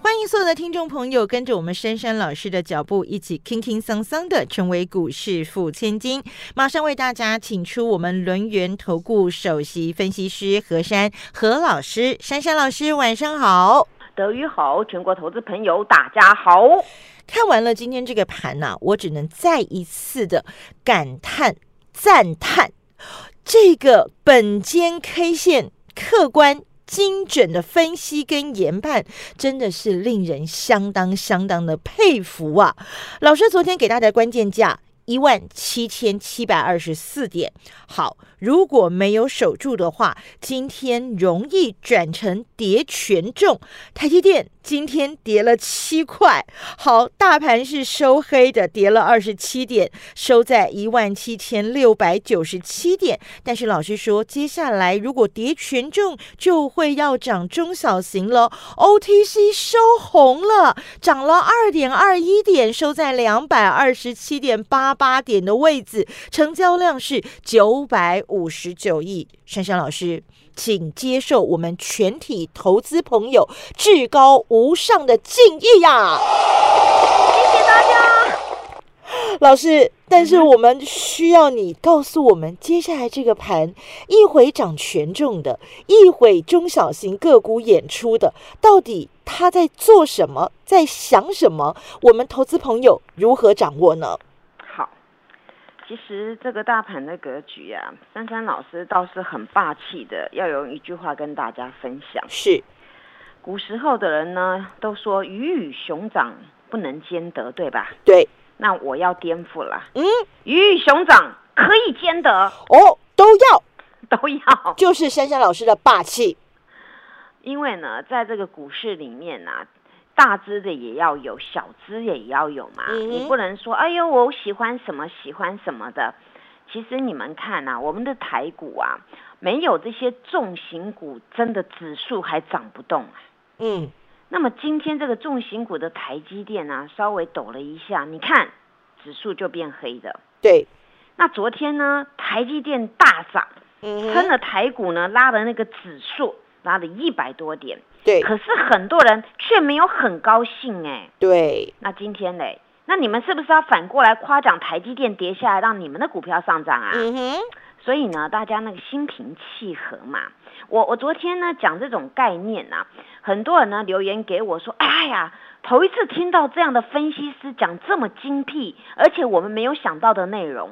欢迎所有的听众朋友跟着我们珊珊老师的脚步，一起轻轻桑桑的成为股市富千金。马上为大家请出我们轮源投顾首席分析师何珊何老师，珊珊老师晚上好，德语好，全国投资朋友大家好。看完了今天这个盘呐、我只能再一次的感叹赞叹这个本间 K 线客观。精准的分析跟研判，真的是令人相当相当的佩服啊！老师昨天给大家关键价一万七千七百二十四点，好，如果没有守住的话，今天容易转成跌权重。台积电今天跌了七块，好，大盘是收黑的，跌了二十七点，收在一万七千六百九十七点。但是老师说，接下来如果跌权重，就会要涨中小型了。OTC 收红了，涨了二点二一点，收在两百二十七点八八点的位置，成交量是九百五十九亿。珊珊老师。请接受我们全体投资朋友至高无上的敬意呀、谢谢大家。老师，但是我们需要你告诉我们，接下来这个盘一会涨权重的，一会中小型个股演出的，到底他在做什么，在想什么？我们投资朋友如何掌握呢？好，其实这个大盘的格局啊，珊珊老师倒是很霸气的，要用一句话跟大家分享。是古时候的人呢，都说鱼与熊掌不能兼得，对吧？对，那我要颠覆了，嗯，鱼与熊掌可以兼得，哦，都要，都要。就是珊珊老师的霸气，因为呢，在这个股市里面啊，大只的也要有，小只也要有嘛。嗯你不能说，哎呦，我喜欢什么喜欢什么的。其实你们看呐、我们的台股啊，没有这些重型股，真的指数还涨不动啊。嗯，那么今天这个重型股的台积电啊，稍微抖了一下，你看指数就变黑的。对，那昨天呢，台积电大涨，撑了台股呢，拉了那个指数拉了一百多点。对可是很多人却没有很高兴哎。对，那今天嘞，那你们是不是要反过来夸奖台积电跌下来，让你们的股票上涨啊？嗯哼，所以呢，大家那个心平气和嘛。我我昨天呢讲这种概念啊，很多人呢留言给我说，哎呀，头一次听到这样的分析师讲这么精辟，而且我们没有想到的内容。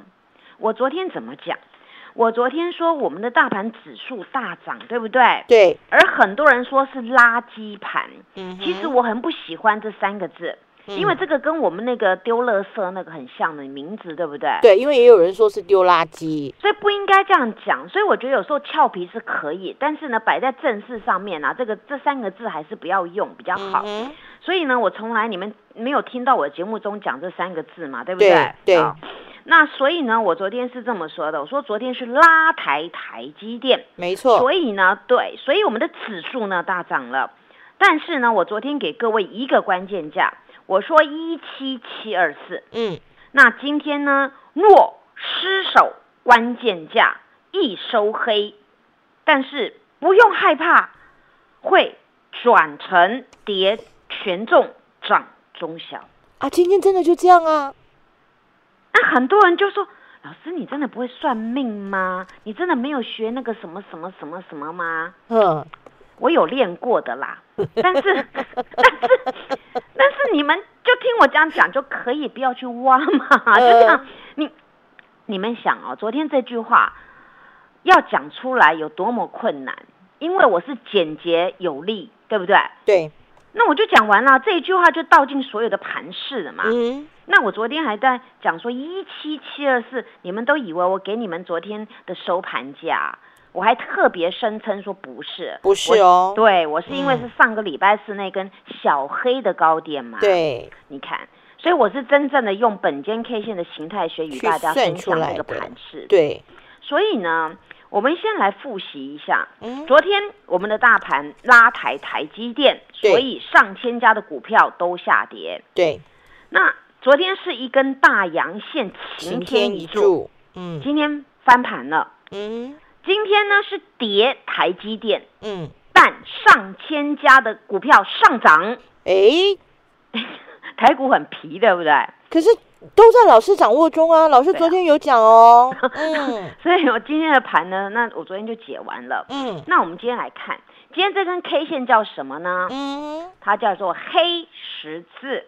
我昨天怎么讲？我昨天说我们的大盘指数大涨，对不对？对，而很多人说是垃圾盘，嗯其实我很不喜欢这三个字，因为这个跟我们那个丢垃圾那个很像的名字，对不对？。对，因为也有人说是丢垃圾，所以不应该这样讲，所以我觉得有时候俏皮是可以，但是呢，摆在正事上面啊，这个这三个字还是不要用比较好。嗯所以呢，我从来你们没有听到我的节目中讲这三个字嘛，对不对对？那所以呢，我昨天是这么说的，我说昨天是拉抬台积电，没错，所以呢，对，所以我们的指数呢大涨了，但是呢，我昨天给各位一个关键价，我说一七七二四，嗯，那今天呢，若失守关键价一收黑，但是不用害怕，会转成跌权重涨中小。啊，今天真的就这样啊，那很多人就说：“老师，你真的不会算命吗？你真的没有学那个什么什么什么什么吗？”嗯，我有练过的啦，但是但是但是你们就听我这样讲就可以，不要去挖嘛，就这样。你你们想哦，昨天这句话要讲出来有多么困难，因为我是简洁有力，对不对？对，那我就讲完了，这一句话就道尽所有的盘势了嘛。嗯，那我昨天还在讲说一七七二四，你们都以为我给你们昨天的收盘价，我还特别声称说不是，不是哦我对我是因为嗯。是上个礼拜四那根小黑的高点嘛，，对，你看，所以我是真正的用本间 K 线的形态学与大家分享这个出来的盘势，对，所以呢，我们先来复习一下，嗯，昨天我们的大盘拉抬台积电，所以上千家的股票都下跌。对，那昨天是一根大阳线，晴晴天一柱，嗯。今天翻盘了。嗯。今天呢是跌台积电，嗯，但上千家的股票上涨，哎，台股很皮，对不对？可是都在老师掌握中啊，老师昨天有讲哦，嗯。所以我今天的盘呢，那我昨天就解完了。嗯。那我们今天来看，今天这根 K 线叫什么呢？嗯，它叫做黑十字，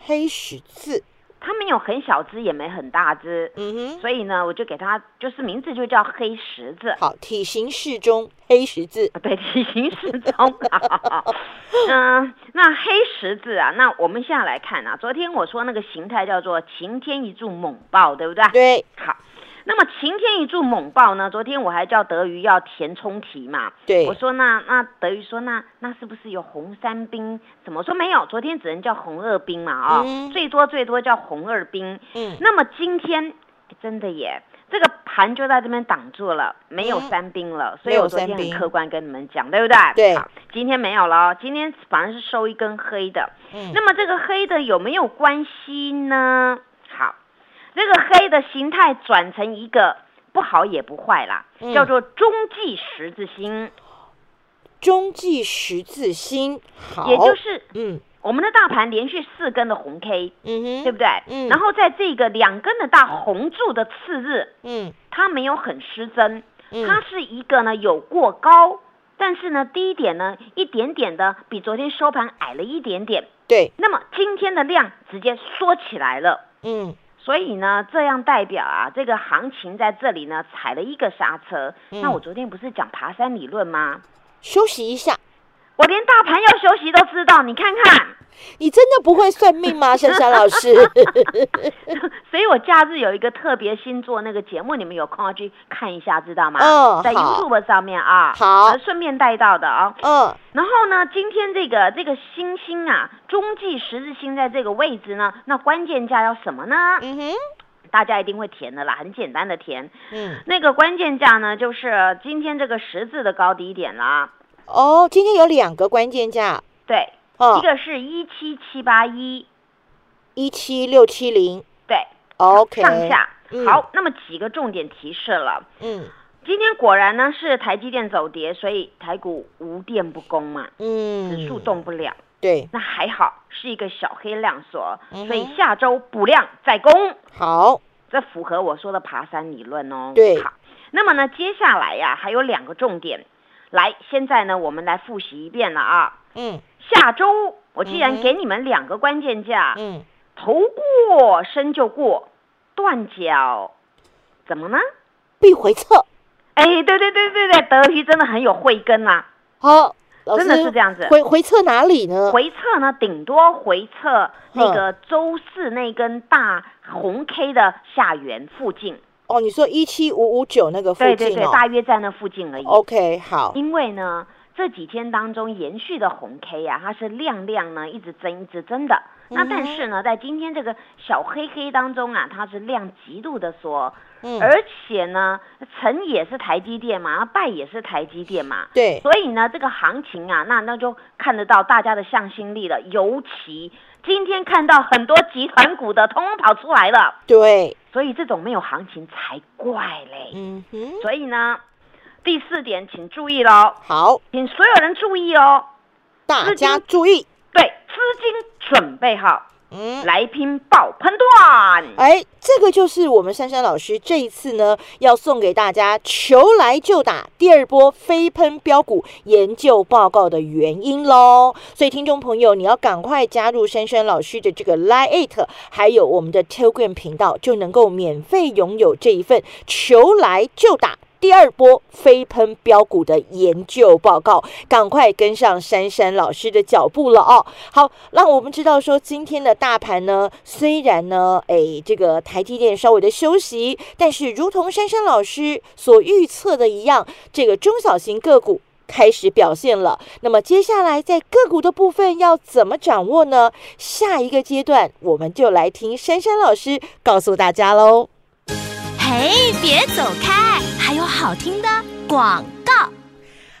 黑十字，它没有很小只，也没很大只，嗯哼，所以呢，我就给它就是名字就叫黑十字。好，体型适中，黑十字，对，体型适中啊。嗯、那黑十字啊，那我们现在来看啊，昨天我说那个形态叫做晴天一柱猛爆，对不对？对好，那么晴天一柱猛爆呢？昨天我还叫德瑜要填充题嘛，对我，说那那德瑜说那那是不是有红三兵？怎么说没有？昨天只能叫红二兵嘛啊、嗯最多最多叫红二兵。嗯那么今天真的耶，这个盘就在这边挡住了，没有嗯三兵了，所以我昨天很客观跟你们讲，对不对？对好，今天没有了哦，今天反而是收一根黑的。嗯那么这个黑的有没有关系呢？好，这个黑的形态转成一个不好也不坏啦，嗯。叫做中继十字星，中继十字星，好，也就是嗯。我们的大盘连续四根的红 K，嗯哼，对不对？嗯。然后在这个两根的大红柱的次日，嗯。它没有很失真，嗯。它是一个呢有过高，但是呢低点呢一点点的比昨天收盘矮了一点点。对，那么今天的量直接缩起来了。嗯所以呢，这样代表啊，这个行情在这里呢踩了一个刹车。嗯那我昨天不是讲爬山理论吗？休息一下。我连大盘要休息都知道，你看看。你真的不会算命吗，珊珊老师？所以我假日有一个特别星座那个节目，你们有空要去看一下，知道吗？在 YouTube 上面啊。好呃顺便带到的啊、嗯然后呢，今天这个这个星星啊，中继十字星在这个位置呢，那关键价要什么呢？嗯哼大家一定会填的啦，很简单的填。嗯那个关键价呢，就是今天这个十字的高低点啦。哦，今天有两个关键价。对，哦。一，个是一七七八一，一七六七零。对，OK，上下。嗯。好，那么几个重点提示了。嗯。今天果然呢是台积电走跌，所以台股无电不攻嘛，嗯，指数动不了。对，那还好是一个小黑量缩，嗯哼。所以下周补量再攻，好，这符合我说的爬山理论哦。对。好，那么呢接下来呀、还有两个重点，来，现在呢我们来复习一遍了啊。嗯下周我既然给你们两个关键价，嗯，头过身就过，断脚怎么呢？必回撤，哎，对对对对对，德瑜真的很有慧根呐、好，真的是这样子。回回撤哪里呢？回撤呢，顶多回撤那个周四那根大红 K 的下缘附近，哦，你说一七五五九那个附近对对对，大约在那附近而已。，OK，好，因为呢，这几天当中延续的红 K 啊，它是量量呢一直增一直增的。那但是呢，在今天这个小黑黑当中啊，它是量极度的缩，嗯，而且呢，成也是台积电嘛，败也是台积电嘛。对，所以呢，这个行情啊，那那就看得到大家的向心力了。尤其今天看到很多集团股的通通跑出来了，对，所以这种没有行情才怪嘞。嗯哼，所以呢，第四点请注意喽，好，请所有人注意哦。大家注意，对，资金准备好，嗯。来拼爆喷段。哎，这个就是我们珊珊老师这一次呢要送给大家求来就打第二波飞喷标股研究报告的原因喽。所以听众朋友，你要赶快加入珊珊老师的这个 Line It，还有我们的 Telegram 频道，就能够免费拥有这一份求来就打。第二波飞喷标股的研究报告，赶快跟上珊珊老师的脚步了哦。好，让我们知道说，今天的大盘呢，虽然呢，哎，这个台积电稍微的休息，但是如同珊珊老师所预测的一样，这个中小型个股。开始表现了，那么接下来在个股的部分要怎么掌握呢？下一个阶段我们就来听珊珊老师告诉大家喽。嘿，别走开，还有好听的广告。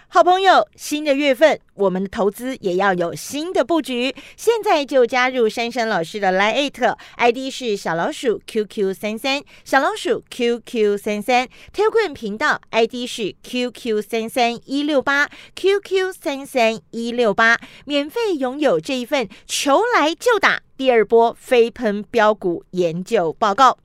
好朋友，新的月份，我们的投资也要有新的布局。现在就加入珊珊老师的 Line ID 是小老鼠 QQ 三三，小老鼠 QQ 三三，Telegram 频道 ID 是 QQ 三三一六八 QQ 三三一六八，免费拥有这一份求来就打第二波飞喷标股研究报告。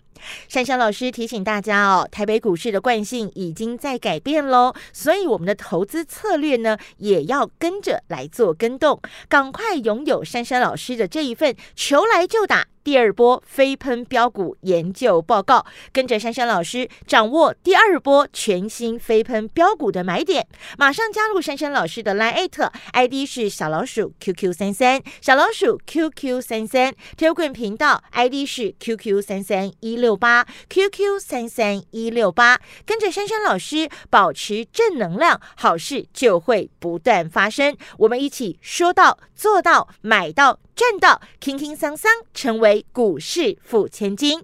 珊珊老师提醒大家哦，台北股市的惯性已经在改变喽，所以我们的投资策略呢，也要跟着来做跟动，赶快拥有珊珊老师的这一份求来就打。第二波飞喷标股研究报告，跟着珊珊老师掌握第二波全新飞喷标股的买点，马上加入珊珊老师的 Line ID 是小老鼠 QQ 三三，小老鼠 QQ 三三 t e l g r a m 频道 ID 是 QQ 三三一六八 QQ 三三一六八，跟着珊珊老师保持正能量，好事就会不断发生。我们一起说到做到，买到。赚到，轻轻桑桑，成为股市富千金。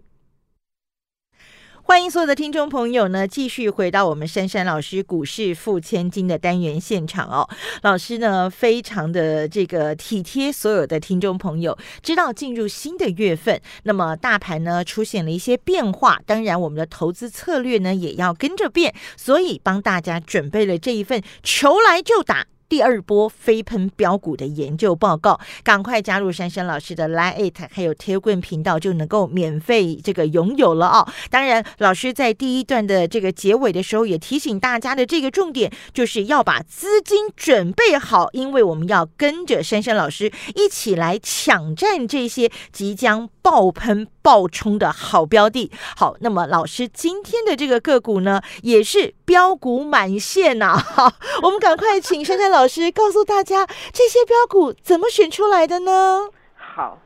欢迎所有的听众朋友呢，继续回到我们珊珊老师股市富千金的单元现场哦。老师呢，非常的这个体贴所有的听众朋友，知道进入新的月份，那么大盘呢出现了一些变化，当然我们的投资策略呢也要跟着变，所以帮大家准备了这一份求来就打。第二波飞喷标股的研究报告，赶快加入珊珊老师的 Line It 还有 Telegram 频道，就能够免费这个拥有了哦。当然，老师在第一段的这个结尾的时候也提醒大家的这个重点，就是要把资金准备好，因为我们要跟着珊珊老师一起来抢占这些即将爆喷爆冲的好标的。好，那么老师今天的这个个股呢，也是标股满线呐。好，我们赶快请珊珊。老师告诉大家，这些标股怎么选出来的呢？好，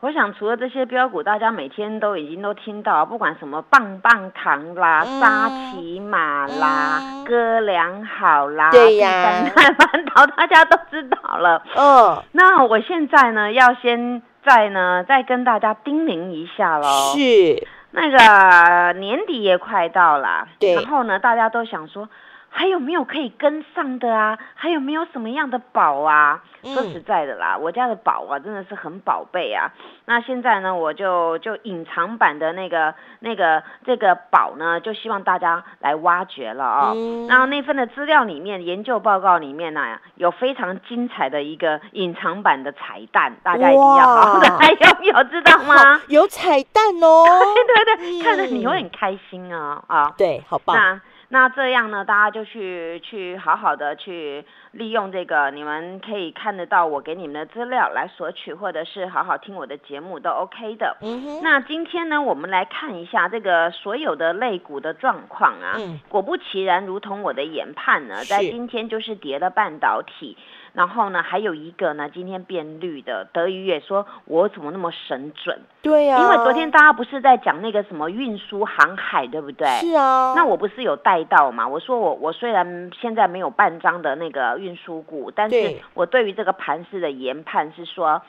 我想除了这些标股，大家每天都已经都听到，不管什么棒棒糖啦、沙琪玛啦、哥良好啦、对呀、三半岛，大家都知道了。嗯，那我现在呢，要先再呢，再跟大家叮咛一下喽。是那个年底也快到了，对然后呢，大家都想说。还有没有可以跟上的啊？还有没有什么样的宝啊？嗯说实在的啦，我家的宝啊，真的是很宝贝啊。那现在呢，我就就隐藏版的那个那个这个宝呢，就希望大家来挖掘了哦。嗯然后那份的资料里面，研究报告里面呢，有非常精彩的一个隐藏版的彩蛋，大家一定要好好来拥有，知道吗？有彩蛋哦。对对对，看着你嗯会很开心啊啊！对，好棒。那那这样呢，大家就去去好好的去利用这个，你们可以看得到我给你们的资料来索取，或者是好好听我的节目都 OK 的。嗯哼，那今天呢，我们来看一下这个所有的肋骨的状况啊。嗯果不其然，如同我的研判呢，在今天就是跌了半导体，然后呢，还有一个呢，今天变绿的。德语也说，我怎么那么神准？对呀、因为昨天大家不是在讲那个什么运输航海，对不对？是啊，那我不是有带到嘛？我说我我虽然现在没有半张的那个运输股，但是我对于这个盘势的研判是说，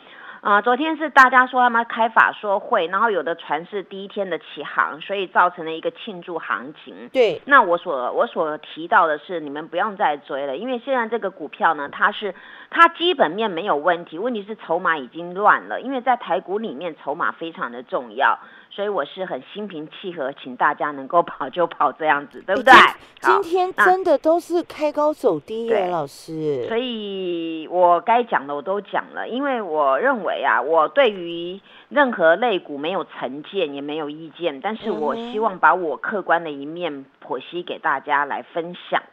啊、昨天是大家说他们开法说会，然后有的船是第一天的起航，所以造成了一个庆祝行情。对，那我所我所提到的是，你们不用再追了，因为现在这个股票呢，它是它基本面没有问题，问题是筹码已经乱了，因为在台股里面筹码非常的重要，所以我是很心平气和，请大家能够跑就跑这样子，对不对？哎今天真的都是开高走低耶，老师。所以我该讲的我都讲了，因为我认为啊，我对于任何类股没有成见，也没有意见，但是我希望把我客观的一面剖析给大家来分享。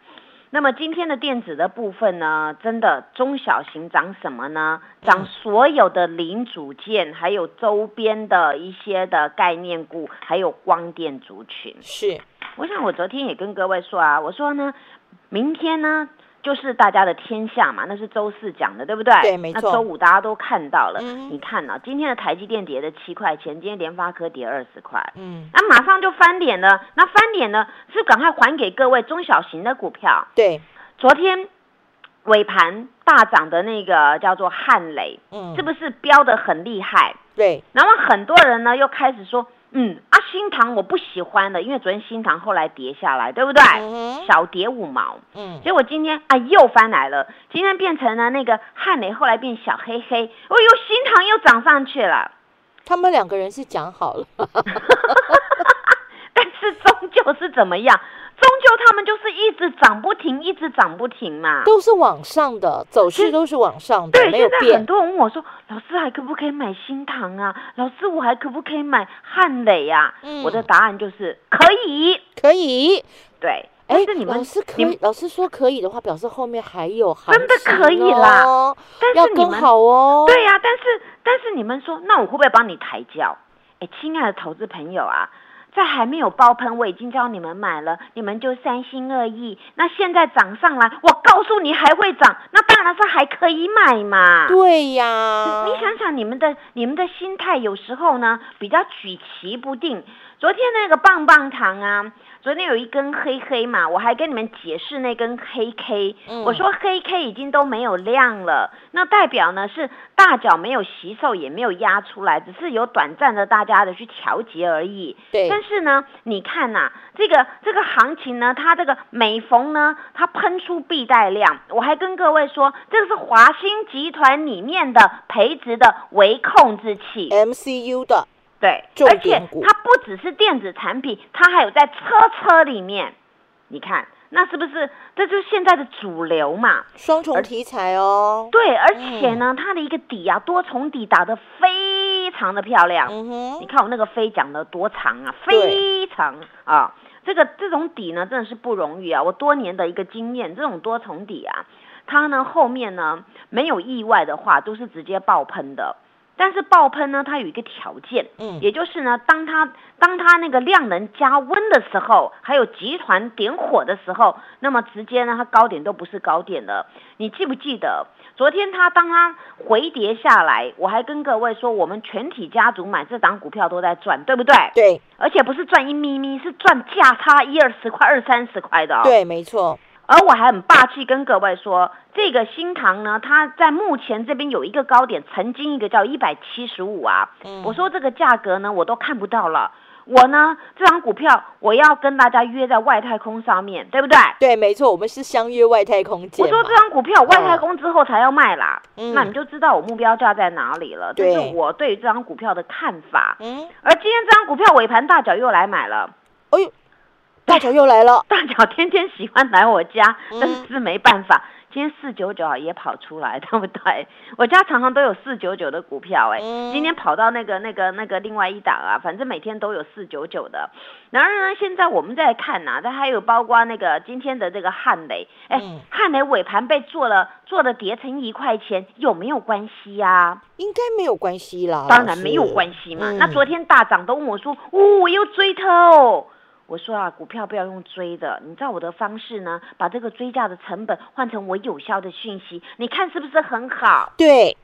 那么今天的电子的部分呢，真的中小型涨什么呢？涨所有的零组件，还有周边的一些的概念股，还有光电族群。是，我想我昨天也跟各位说啊，我说呢，明天呢就是大家的天下嘛，那是周四讲的，对不对？对没错那周五大家都看到了，嗯你看呢、今天的台积电跌了七块钱，今天联发科跌二十块，嗯，那马上就翻脸了。那翻脸呢，是赶快还给各位中小型的股票。对，昨天尾盘大涨的那个叫做汉磊，嗯，是不是飙得很厉害？对，然后很多人呢又开始说，嗯啊，新塘我不喜欢的，因为昨天新塘后来跌下来，对不对？嗯小跌五毛，嗯，结果今天啊又翻来了，今天变成了那个汉雷，后来变小黑黑，哦呦，新塘又涨上去了。他们两个人是讲好了，但是终究是怎么样？终究他们就是一直涨不停，一直涨不停嘛。都是往上的，走势都是往上的，对，没有变现在很。多人问我说：“老师还可不可以买新塘啊？老师我还可不可以买汉磊啊？”嗯我的答案就是可以。可以，对，哎你，们老师可以，老师说可以的话，表示后面还有行真的可以啦但是你们好哦。对呀、但是但是你们说，那我会不会帮你抬轿？哎，亲爱的投资朋友啊，在还没有爆喷，我已经叫你们买了，你们就三心二意。那现在涨上来，我告诉你还会涨，那当然是还可以买嘛。对呀，你想想，你们的你们的心态有时候呢比较举棋不定。昨天那个棒棒糖啊，昨天有一根黑黑嘛，我还跟你们解释那根黑 K，、嗯。我说黑 K 已经都没有量了，那代表呢是大脚没有吸收，也没有压出来，只是有短暂的大家的去调节而已。对。但是呢，你看呐、这个这个行情呢，它这个每逢呢，它喷出必带量，我还跟各位说，这个是华兴集团里面的培植的微控制器，MCU 的，对，而且它不只是电子产品，它还有在车车里面，你看，那是不是这就是现在的主流嘛？双重题材哦。对，而且呢，它的一个底啊，多重底打得非常的漂亮。嗯哼，你看我那个飞讲的多长啊，非常啊，这个这种底呢真的是不容易啊，我多年的一个经验，这种多重底啊，它呢后面呢没有意外的话都是直接爆喷的。但是爆喷呢，它有一个条件，嗯也就是呢，当它当它那个量能加温的时候，还有集团点火的时候，那么直接呢，它高点都不是高点了。你记不记得昨天它当它回跌下来，我还跟各位说，我们全体家族买这档股票都在赚，对不对？对而且不是赚一咪咪，是赚价差一二十块、二三十块的哦。对，没错。而我还很霸气跟各位说，这个新塘呢，它在目前这边有一个高点，曾经一个叫一百七十五啊。嗯我说这个价格呢，我都看不到了。我呢，这张股票我要跟大家约在外太空上面，对不对？对，没错，我们是相约外太空见。我说这张股票外太空之后才要卖啦，嗯那你就知道我目标价在哪里了。这对是我对于这张股票的看法。嗯，而今天这张股票尾盘大脚又来买了。哎呦，大脚又来了。大脚天天喜欢来我家，嗯但是没办法，今天四九九也跑出来，对不对？我家常常都有四九九的股票、哎、嗯今天跑到那个那个那个另外一档啊，反正每天都有四九九的。然而呢，现在我们在看呐、它还有包括那个今天的这个汉雷，哎、嗯汉雷尾盘被做了做了跌成一块钱，有没有关系呀、应该没有关系啦，当然没有关系嘛。嗯那昨天大涨都问我说：“哦，我又追它哦。”我说啊，股票不要用追的，你知道我的方式呢，把这个追价的成本换成我有效的讯息，你看是不是很好？对，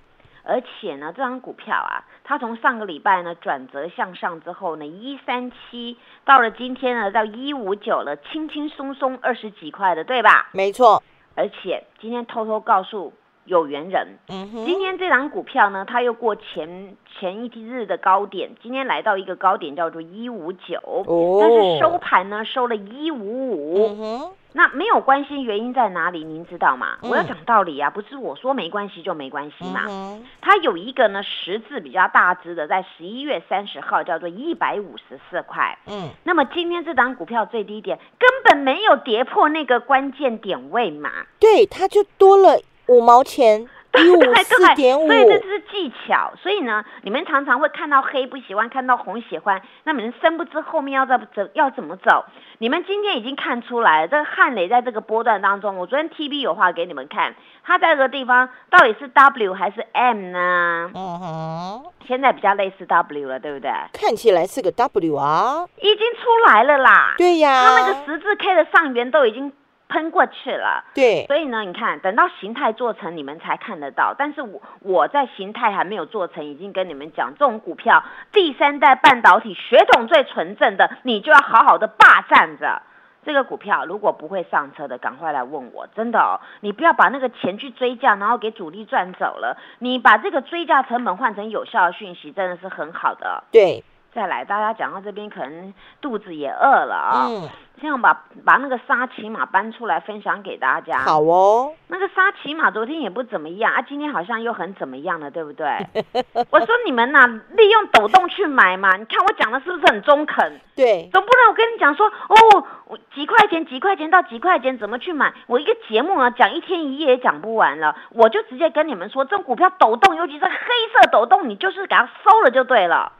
而且呢，这张股票啊，它从上个礼拜呢转折向上之后呢，一三七到了今天呢到一五九了，轻轻松松二十几块的，对吧？没错。而且今天偷偷告诉有缘人，嗯，今天这档股票呢，它又过前前一日的高点，今天来到一个高点叫做一五九，哦但是收盘呢收了一五五那没有关系，原因在哪里？您知道吗？嗯我要讲道理啊，不是我说没关系就没关系嘛。嗯，它有一个呢十字比较大只的，在十一月三十号叫做一百五十四块。嗯，那么今天这档股票最低点根本没有跌破那个关键点位嘛，对，它就多了五毛钱，一五对四点五所，以这是技巧。所以呢，你们常常会看到黑不喜欢，看到红喜欢，那你们深不知后面要怎么走，要怎么走。你们今天已经看出来了，这个汉雷在这个波段当中，我昨天 TV 有话给你们看，它在这个地方到底是 W 还是 M 呢？嗯哼，现在比较类似 W 了，对不对？看起来是个 W 啊，已经出来了啦。对呀，它那个十字 K 的上缘都已经喷过去了。对，所以呢，你看，等到形态做成，你们才看得到。但是我我在形态还没有做成，已经跟你们讲，这种股票第三代半导体血统最纯正的，你就要好好的霸占着。这个股票如果不会上车的，赶快来问我，真的哦，你不要把那个钱去追价，然后给主力赚走了。你把这个追价成本换成有效的讯息，真的是很好的。对，再来，大家讲到这边，可能肚子也饿了啊。嗯，现在我把把那个沙琪玛搬出来分享给大家。好哦，那个沙琪玛昨天也不怎么样啊，今天好像又很怎么样了，对不对？我说你们呐、利用抖动去买嘛，你看我讲的是不是很中肯？对，总不能我跟你讲说哦，几块钱几块钱到几块钱怎么去买？我一个节目啊讲一天一夜也讲不完了，我就直接跟你们说，这种股票抖动，尤其是黑色抖动，你就是给它收了就对了。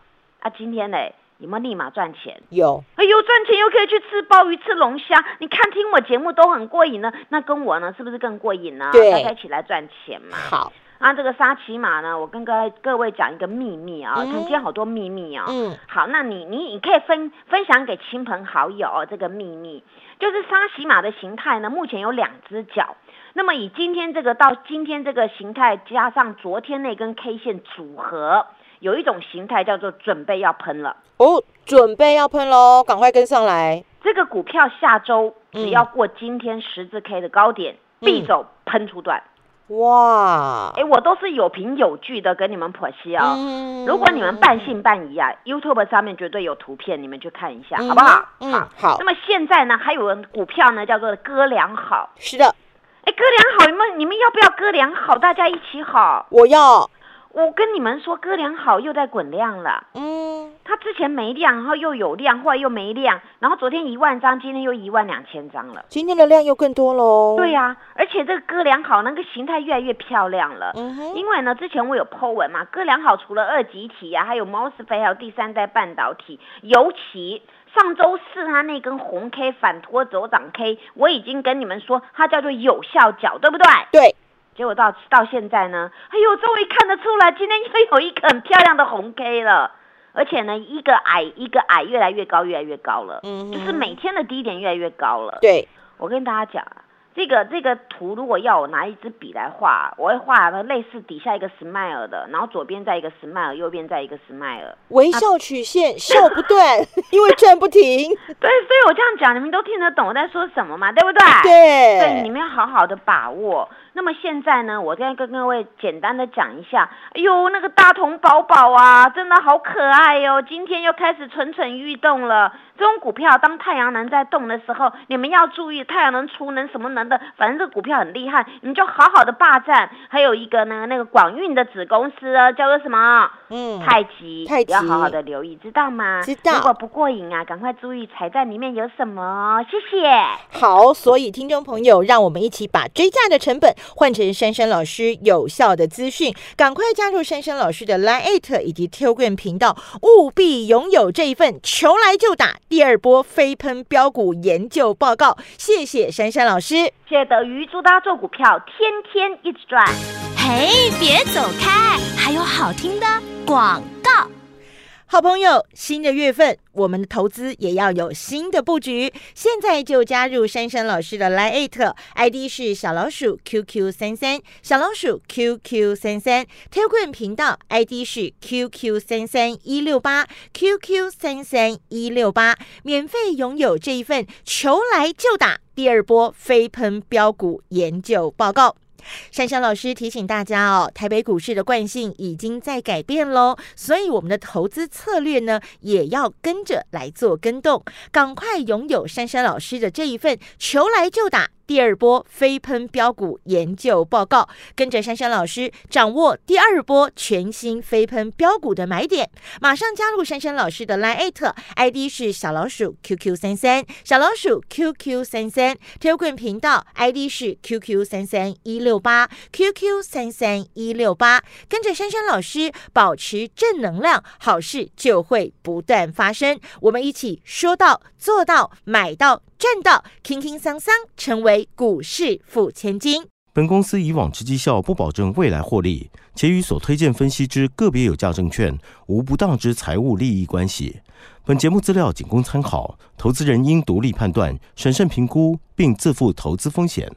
啊，今天呢有没有立马赚钱？有，哎呦，赚钱又可以去吃鲍鱼、吃龙虾，你看听我节目都很过瘾呢，那跟我呢是不是更过瘾呢？对大家一起来赚钱嘛。好，啊，这个沙琪玛呢，我跟各位各位讲一个秘密啊，今天好多秘密啊、嗯，好，那你你你可以分分享给亲朋好友、哦、这个秘密，就是沙琪玛的形态呢，目前有两只脚。那么以今天这个到今天这个形态，加上昨天那根 K 线组合，有一种形态叫做准备要喷了。哦，准备要喷喽，赶快跟上来，这个股票下周嗯只要过今天十字 K 的高点，必走喷出段。哇，哎、我都是有凭有据的跟你们剖析啊、嗯如果你们半信半疑啊，YouTube 上面绝对有图片，你们去看一下，嗯好不好？嗯好那么现在呢，还有人股票呢，叫做哥俩好。是的，哎，哥俩好，你们你们要不要哥俩好？大家一起好。我要，我跟你们说，哥俩好又在滚量了。嗯，它之前没量，然后又有量，后来又没量，然后昨天一万张，今天又一万两千张了。今天的量又更多喽，对、呀、而且这个哥俩好那个形态越来越漂亮了。嗯哼，因为呢，之前我有 Po 文嘛，哥俩好除了二极体啊，还有 MOSFET，还有第三代半导体，尤其上周四它那根红 K 反拖走涨 K，我已经跟你们说它叫做有效角，对不对？对，结果到到现在呢，哎呦，终于看得出来，今天又有一个很漂亮的红 K 了。而且呢，一个矮一个矮，越来越高，越来越高了，嗯就是每天的低点越来越高了。对，我跟大家讲啊，这个这个图如果要我拿一支笔来画，我会画的类似底下一个 smile 的，然后左边再一个 smile，右边再一个 smile。微笑曲线笑不断，因为转不停，对，所以我这样讲，你们都听得懂我在说什么嘛，对不对？对，对你对，们要好好的把握。那么现在呢，我再跟各位简单的讲一下，哎呦，那个大同宝宝啊，真的好可爱哟、今天又开始蠢蠢欲动了。这种股票，当太阳能在动的时候，你们要注意太阳能、储能什么能的，反正这个股票很厉害，你们就好好的霸占。还有一个呢，那个广运的子公司啊，叫做什么？嗯，太极，太极要好好的留意，知道吗？知道如果不过瘾啊，赶快注意彩蛋里面有什么哦。谢谢。好，所以听众朋友，让我们一起把追价的成本换成珊珊老师有效的资讯，赶快加入珊珊老师的 Line Eight 以及 Telegram 频道，务必拥有这一份求来就打第二波飞喷标股研究报告。谢谢珊珊老师。谢谢德瑜，祝大家做股票天天一直赚。嘿，别走开，还有好听的广告。好朋友，新的月份，我们的投资也要有新的布局。现在就加入珊珊老师的 Line ID 是小老鼠 QQ 三三，小老鼠 QQ 三三 t e l g r a m 频道 ID 是 QQ 三三一六八 QQ 三三一六八，免费拥有这一份求来就打第二波飞喷标股研究报告。珊珊老师提醒大家哦，台北股市的惯性已经在改变喽，所以我们的投资策略呢，也要跟着来做跟动。赶快拥有珊珊老师的这一份求来就打第二波飞喷标股研究报告，跟着珊珊老师掌握第二波全新飞喷标股的买点。马上加入珊珊老师的 Line ID 是小老鼠 QQ 三三，小老鼠 QQ 三三 t e l g r a m 频道 ID 是 QQ 三三一六八 QQ 三三一六八，跟着珊珊老师保持正能量，好事就会不断发生。我们一起说到做到，买到赚到，轻轻桑桑成为股市富千金。本公司以往之绩效不保证未来获利，且与所推荐分析之个别有价证券无不当之财务利益关系。本节目资料仅供参考，投资人应独立判断、审慎评估，并自负投资风险。